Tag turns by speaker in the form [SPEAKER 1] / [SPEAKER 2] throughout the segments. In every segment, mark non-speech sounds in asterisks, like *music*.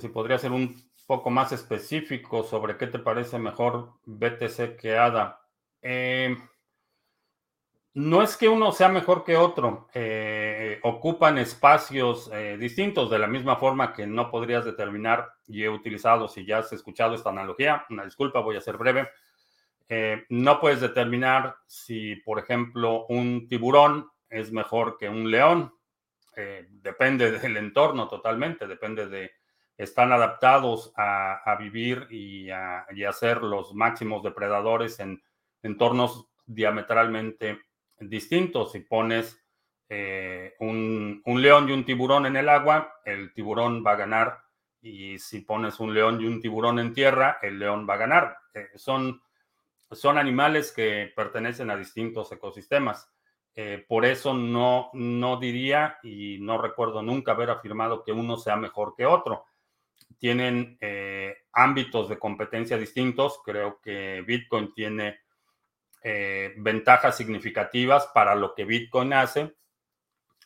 [SPEAKER 1] si podría ser un poco más específico sobre qué te parece mejor BTC que ADA. Eh, no es que uno sea mejor que otro, eh, ocupan espacios eh, distintos de la misma forma que no podrías determinar, y he utilizado, si ya has escuchado esta analogía, una disculpa, voy a ser breve, no puedes determinar si, por ejemplo, un tiburón es mejor que un león, depende del entorno totalmente, depende de están adaptados a, vivir y a, ser los máximos depredadores en entornos diametralmente distintos. Si pones eh, un, león y un tiburón en el agua, el tiburón va a ganar. Y si pones un león y un tiburón en tierra, el león va a ganar. Eh, son, son animales que pertenecen a distintos ecosistemas. Eh, por eso no, no diría y no recuerdo nunca haber afirmado que uno sea mejor que otro tienen eh, ámbitos de competencia distintos. Creo que Bitcoin tiene eh, ventajas significativas para lo que Bitcoin hace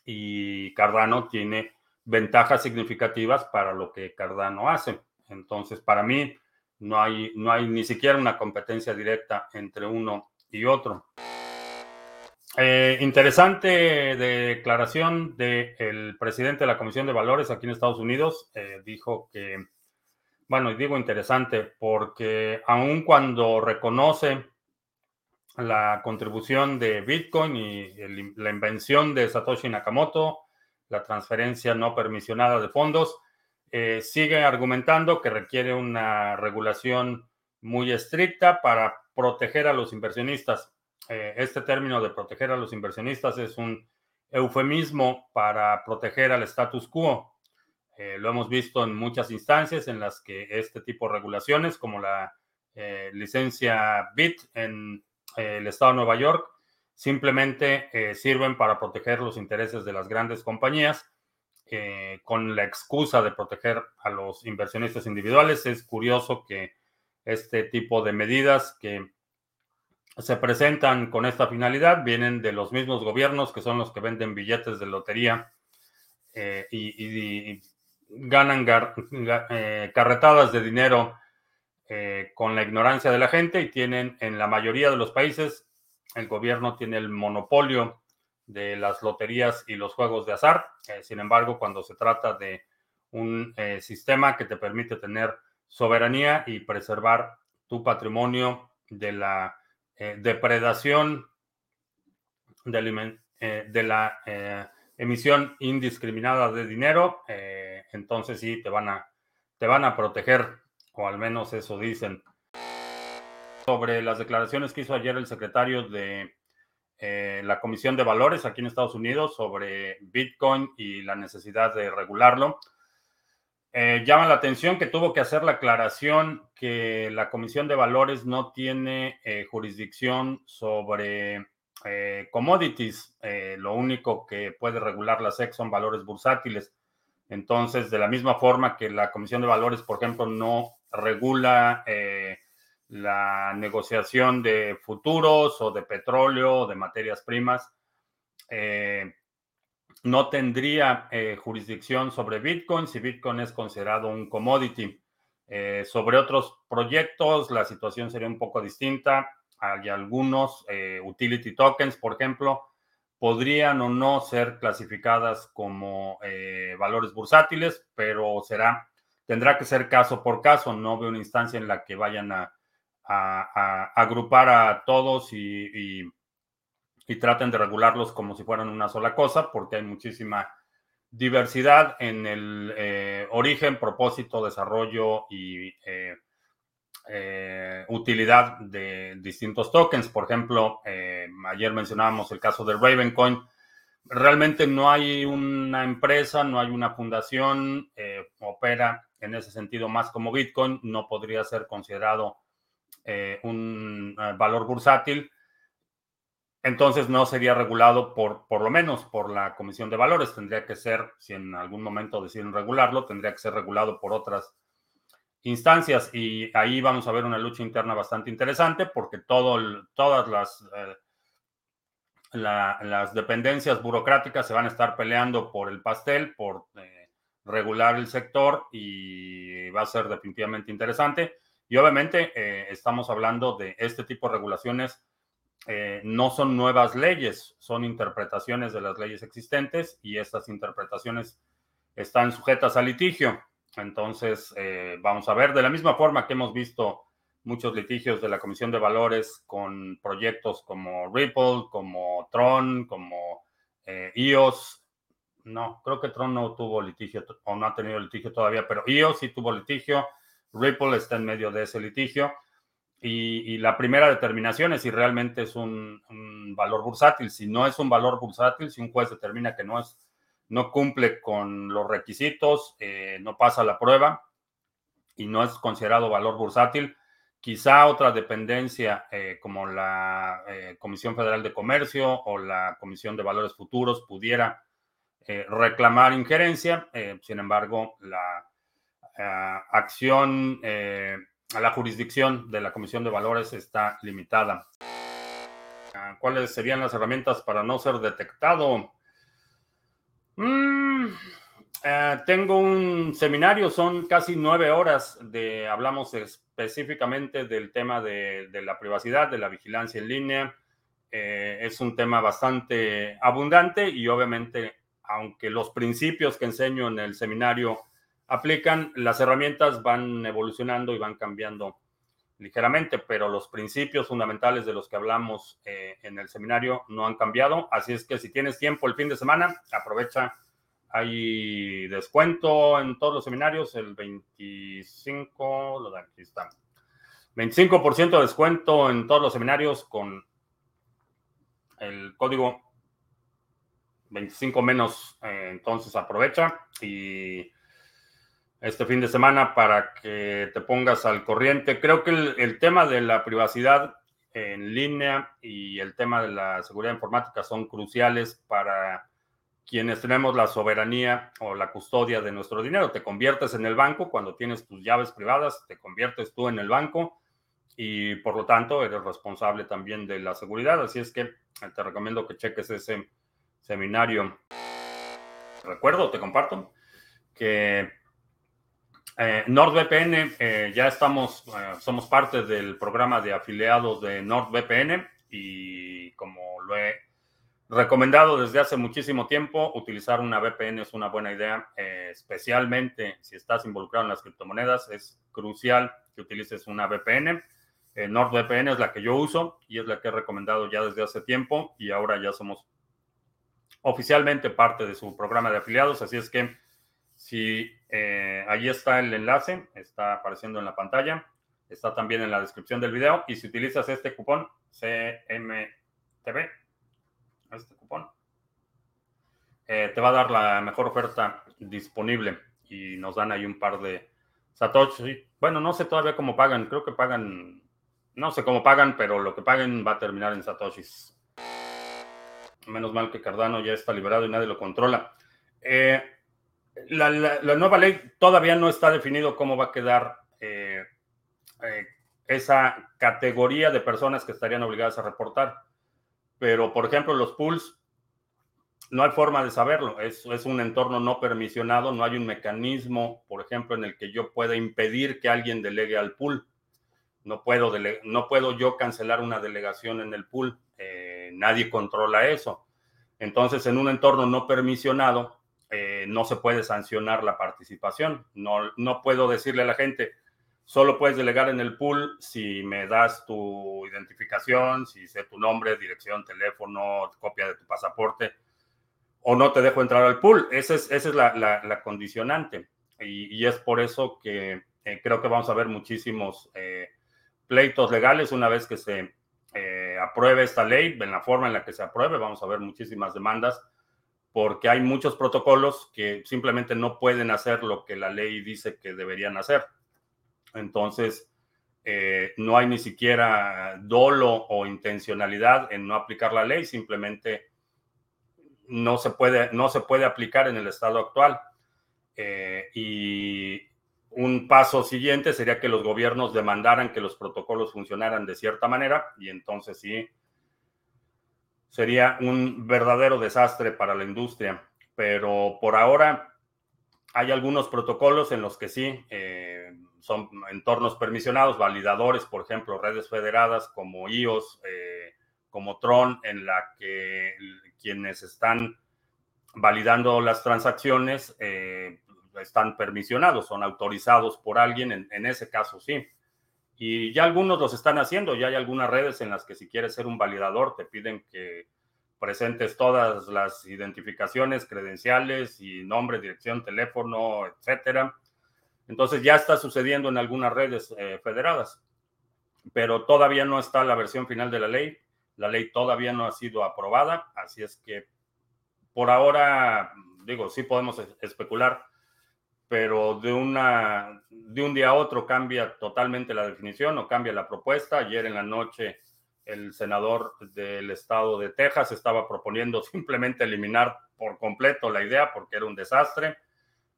[SPEAKER 1] y Cardano tiene ventajas significativas para lo que Cardano hace. Entonces, para mí, no hay, no hay ni siquiera una competencia directa entre uno y otro. Eh, interesante declaración del presidente de la Comisión de Valores aquí en Estados Unidos. Eh, dijo que, bueno, y digo interesante porque aun cuando reconoce la contribución de Bitcoin y la invención de Satoshi Nakamoto, la transferencia no permisionada de fondos, eh, sigue argumentando que requiere una regulación muy estricta para proteger a los inversionistas. Eh, este término de proteger a los inversionistas es un eufemismo para proteger al status quo. Eh, lo hemos visto en muchas instancias en las que este tipo de regulaciones, como la eh, licencia BIT en el estado de Nueva York, simplemente sirven para proteger los intereses de las grandes compañías con la excusa de proteger a los inversionistas individuales. Es curioso que este tipo de medidas que se presentan con esta finalidad, vienen de los mismos gobiernos que son los que venden billetes de lotería eh, y, ganan eh, carretadas de dinero eh, con la ignorancia de la gente y tienen en la mayoría de los países, el gobierno tiene el monopolio de las loterías y los juegos de azar. sin embargo, cuando se trata de un sistema que te permite tener soberanía y preservar tu patrimonio de la eh, depredación de, eh, de la eh, emisión indiscriminada de dinero, entonces sí te van a te van a proteger, o al menos eso dicen. Sobre las declaraciones que hizo ayer el secretario de la Comisión de Valores aquí en Estados Unidos sobre Bitcoin y la necesidad de regularlo. Eh, llama la atención que tuvo que hacer la aclaración que la Comisión de Valores no tiene eh, jurisdicción sobre eh, commodities. lo único que puede regular la SEC son valores bursátiles. Entonces, de la misma forma que la Comisión de Valores, por ejemplo, no regula la negociación de futuros o de petróleo o de materias primas, no tendría eh, jurisdicción sobre Bitcoin si Bitcoin es considerado un commodity. Eh, sobre otros proyectos, la situación sería un poco distinta. Hay algunos eh, utility tokens, por ejemplo, podrían o no ser clasificadas como valores bursátiles, pero será, tendrá que ser caso por caso. No veo una instancia en la que vayan a, agrupar a todos y y traten de regularlos como si fueran una sola cosa, porque hay muchísima diversidad en el eh, origen, propósito, desarrollo y eh, eh, utilidad de distintos tokens. Por ejemplo, ayer mencionábamos el caso de Ravencoin. Realmente no hay una empresa, no hay una fundación, opera en ese sentido más como Bitcoin, no podría ser considerado un valor bursátil entonces no sería regulado por, por lo menos por la Comisión de Valores. Tendría que ser, si en algún momento deciden regularlo, tendría que ser regulado por otras instancias. Y ahí vamos a ver una lucha interna bastante interesante porque todas las, eh, las dependencias burocráticas se van a estar peleando por el pastel, por eh, regular el sector y va a ser definitivamente interesante. Y obviamente eh, estamos hablando de este tipo de regulaciones, eh, no son nuevas leyes, son interpretaciones de las leyes existentes y estas interpretaciones están sujetas a litigio. Entonces, eh, vamos a ver, de la misma forma que hemos visto muchos litigios de la Comisión de Valores con proyectos como Ripple, como Tron, como IOS, no, creo que Tron no tuvo litigio o no ha tenido litigio todavía, pero IO sí tuvo litigio. Ripple está en medio de ese litigio. Y, la primera determinación es si realmente es un, valor bursátil. Si no es un valor bursátil, si un juez determina que no es, no cumple con los requisitos, eh, no pasa la prueba y no es considerado valor bursátil, quizá otra dependencia eh, como la eh, Comisión Federal de Comercio o la Comisión de Valores Futuros pudiera reclamar injerencia. Sin embargo, la acción la jurisdicción de la Comisión de Valores está limitada. Ah, ¿Cuáles serían las herramientas para no ser detectado? Mm, tengo un seminario, son casi nueve horas de, hablamos específicamente del tema de, de la privacidad, de la vigilancia en línea. es un tema bastante abundante y obviamente aunque los principios que enseño en el seminario aplican, las herramientas van evolucionando y van cambiando ligeramente, pero los principios fundamentales de los que hablamos eh, en el seminario no han cambiado. Así es que si tienes tiempo el fin de semana, aprovecha. Hay descuento en todos los seminarios, el 25, lo de aquí está. 25% de descuento en todos los seminarios con el código 25 menos, eh, entonces aprovecha y este fin de semana para que te pongas al corriente. Creo que el, tema de la privacidad en línea y el tema de la seguridad informática son cruciales para quienes tenemos la soberanía o la custodia de nuestro dinero. Te conviertes en el banco cuando tienes tus llaves privadas, te conviertes tú en el banco y por lo tanto eres responsable también de la seguridad. Así es que te recomiendo que cheques ese seminario. Recuerdo, te comparto, que eh, NordVPN, eh, ya estamos, eh, somos parte del programa de afiliados de NordVPN y como lo he recomendado desde hace muchísimo tiempo, utilizar una VPN es una buena idea, especialmente si estás involucrado en las criptomonedas, es crucial que utilices una VPN. NordVPN es la que yo uso y es la que he recomendado ya desde hace tiempo y ahora ya somos oficialmente parte de su programa de afiliados. Así es que si eh, ahí está el enlace, está apareciendo en la pantalla, está también en la descripción del video. Y si utilizas este cupón CMTV, este cupón, eh, te va a dar la mejor oferta disponible. Y nos dan ahí un par de Satoshi. Bueno, no sé todavía cómo pagan, creo que pagan, no sé cómo pagan, pero lo que paguen va a terminar en Satoshis. Menos mal que Cardano ya está liberado y nadie lo controla. Eh, la, nueva ley todavía no está definido cómo va a quedar eh, eh, esa categoría de personas que estarían obligadas a reportar. Pero, por ejemplo, los pools, no hay forma de saberlo. Es, es un entorno no permisionado, no hay un mecanismo, por ejemplo, en el que yo pueda impedir que alguien delegue al pool. No puedo, no puedo yo cancelar una delegación en el pool nadie controla eso. Entonces, en un entorno no permisionado, eh, no se puede sancionar la participación. No, no puedo decirle a la gente, solo puedes delegar en el pool si me das tu identificación, si sé tu nombre, dirección, teléfono, copia de tu pasaporte, o no te dejo entrar al pool. Esa es, esa es la, condicionante. Y, es por eso que eh, creo que vamos a ver muchísimos eh, pleitos legales una vez que se apruebe esta ley, en la forma en la que se apruebe, vamos a ver muchísimas demandas, porque hay muchos protocolos que simplemente no pueden hacer lo que la ley dice que deberían hacer. Entonces, eh, no hay ni siquiera dolo o intencionalidad en no aplicar la ley, simplemente no se puede, no se puede aplicar en el estado actual. Eh, y un paso siguiente sería que los gobiernos demandaran que los protocolos funcionaran de cierta manera y entonces sí sería un verdadero desastre para la industria. Pero por ahora hay algunos protocolos en los que sí eh, son entornos permisionados, validadores, por ejemplo, redes federadas como IOS, eh, como Tron, en la que quienes están validando las transacciones eh, están permisionados, son autorizados por alguien, en, en, ese caso sí. Y ya algunos los están haciendo, ya hay algunas redes en las que si quieres ser un validador te piden que presentes todas las identificaciones, credenciales y nombre, dirección, teléfono, etcétera. Entonces ya está sucediendo en algunas redes eh, federadas, pero todavía no está la versión final de la ley. La ley todavía no ha sido aprobada, así es que por ahora, digo, sí podemos especular, pero de, una, de un día a otro cambia totalmente la definición o cambia la propuesta. Ayer en la noche el senador del estado de Texas estaba proponiendo *laughs* simplemente eliminar por completo la idea porque era un desastre.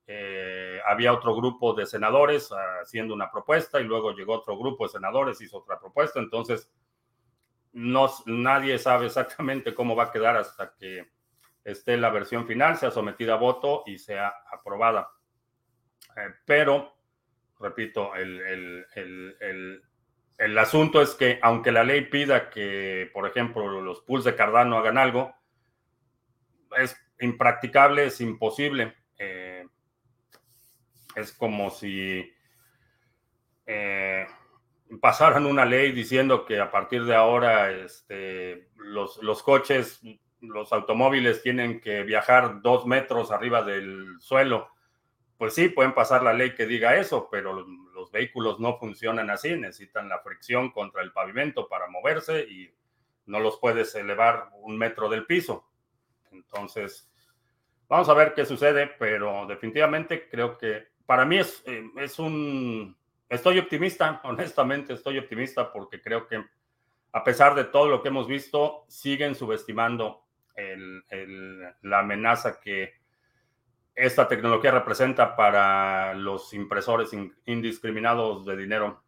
[SPEAKER 1] Eh, había otro grupo de senadores haciendo una propuesta y luego llegó otro grupo de senadores, hizo otra propuesta. Entonces, no, nadie sabe exactamente cómo va a quedar hasta que esté la versión final, sea sometida a voto y sea aprobada. Eh, pero, repito, el, el el asunto es que aunque la ley pida que, por ejemplo, los pools de Cardano hagan algo, es impracticable, es imposible. Eh, es como si eh, pasaran una ley diciendo que a partir de ahora este, los, los coches, los automóviles tienen que viajar dos metros arriba del suelo. Pues sí, pueden pasar la ley que diga eso, pero los vehículos no funcionan así, necesitan la fricción contra el pavimento para moverse y no los puedes elevar un metro del piso. Entonces, vamos a ver qué sucede, pero definitivamente creo que para mí es, eh, es un... Estoy optimista, *laughs* honestamente estoy optimista porque creo que a pesar de todo lo que hemos visto, siguen subestimando la amenaza que esta tecnología representa para los impresores indiscriminados de dinero.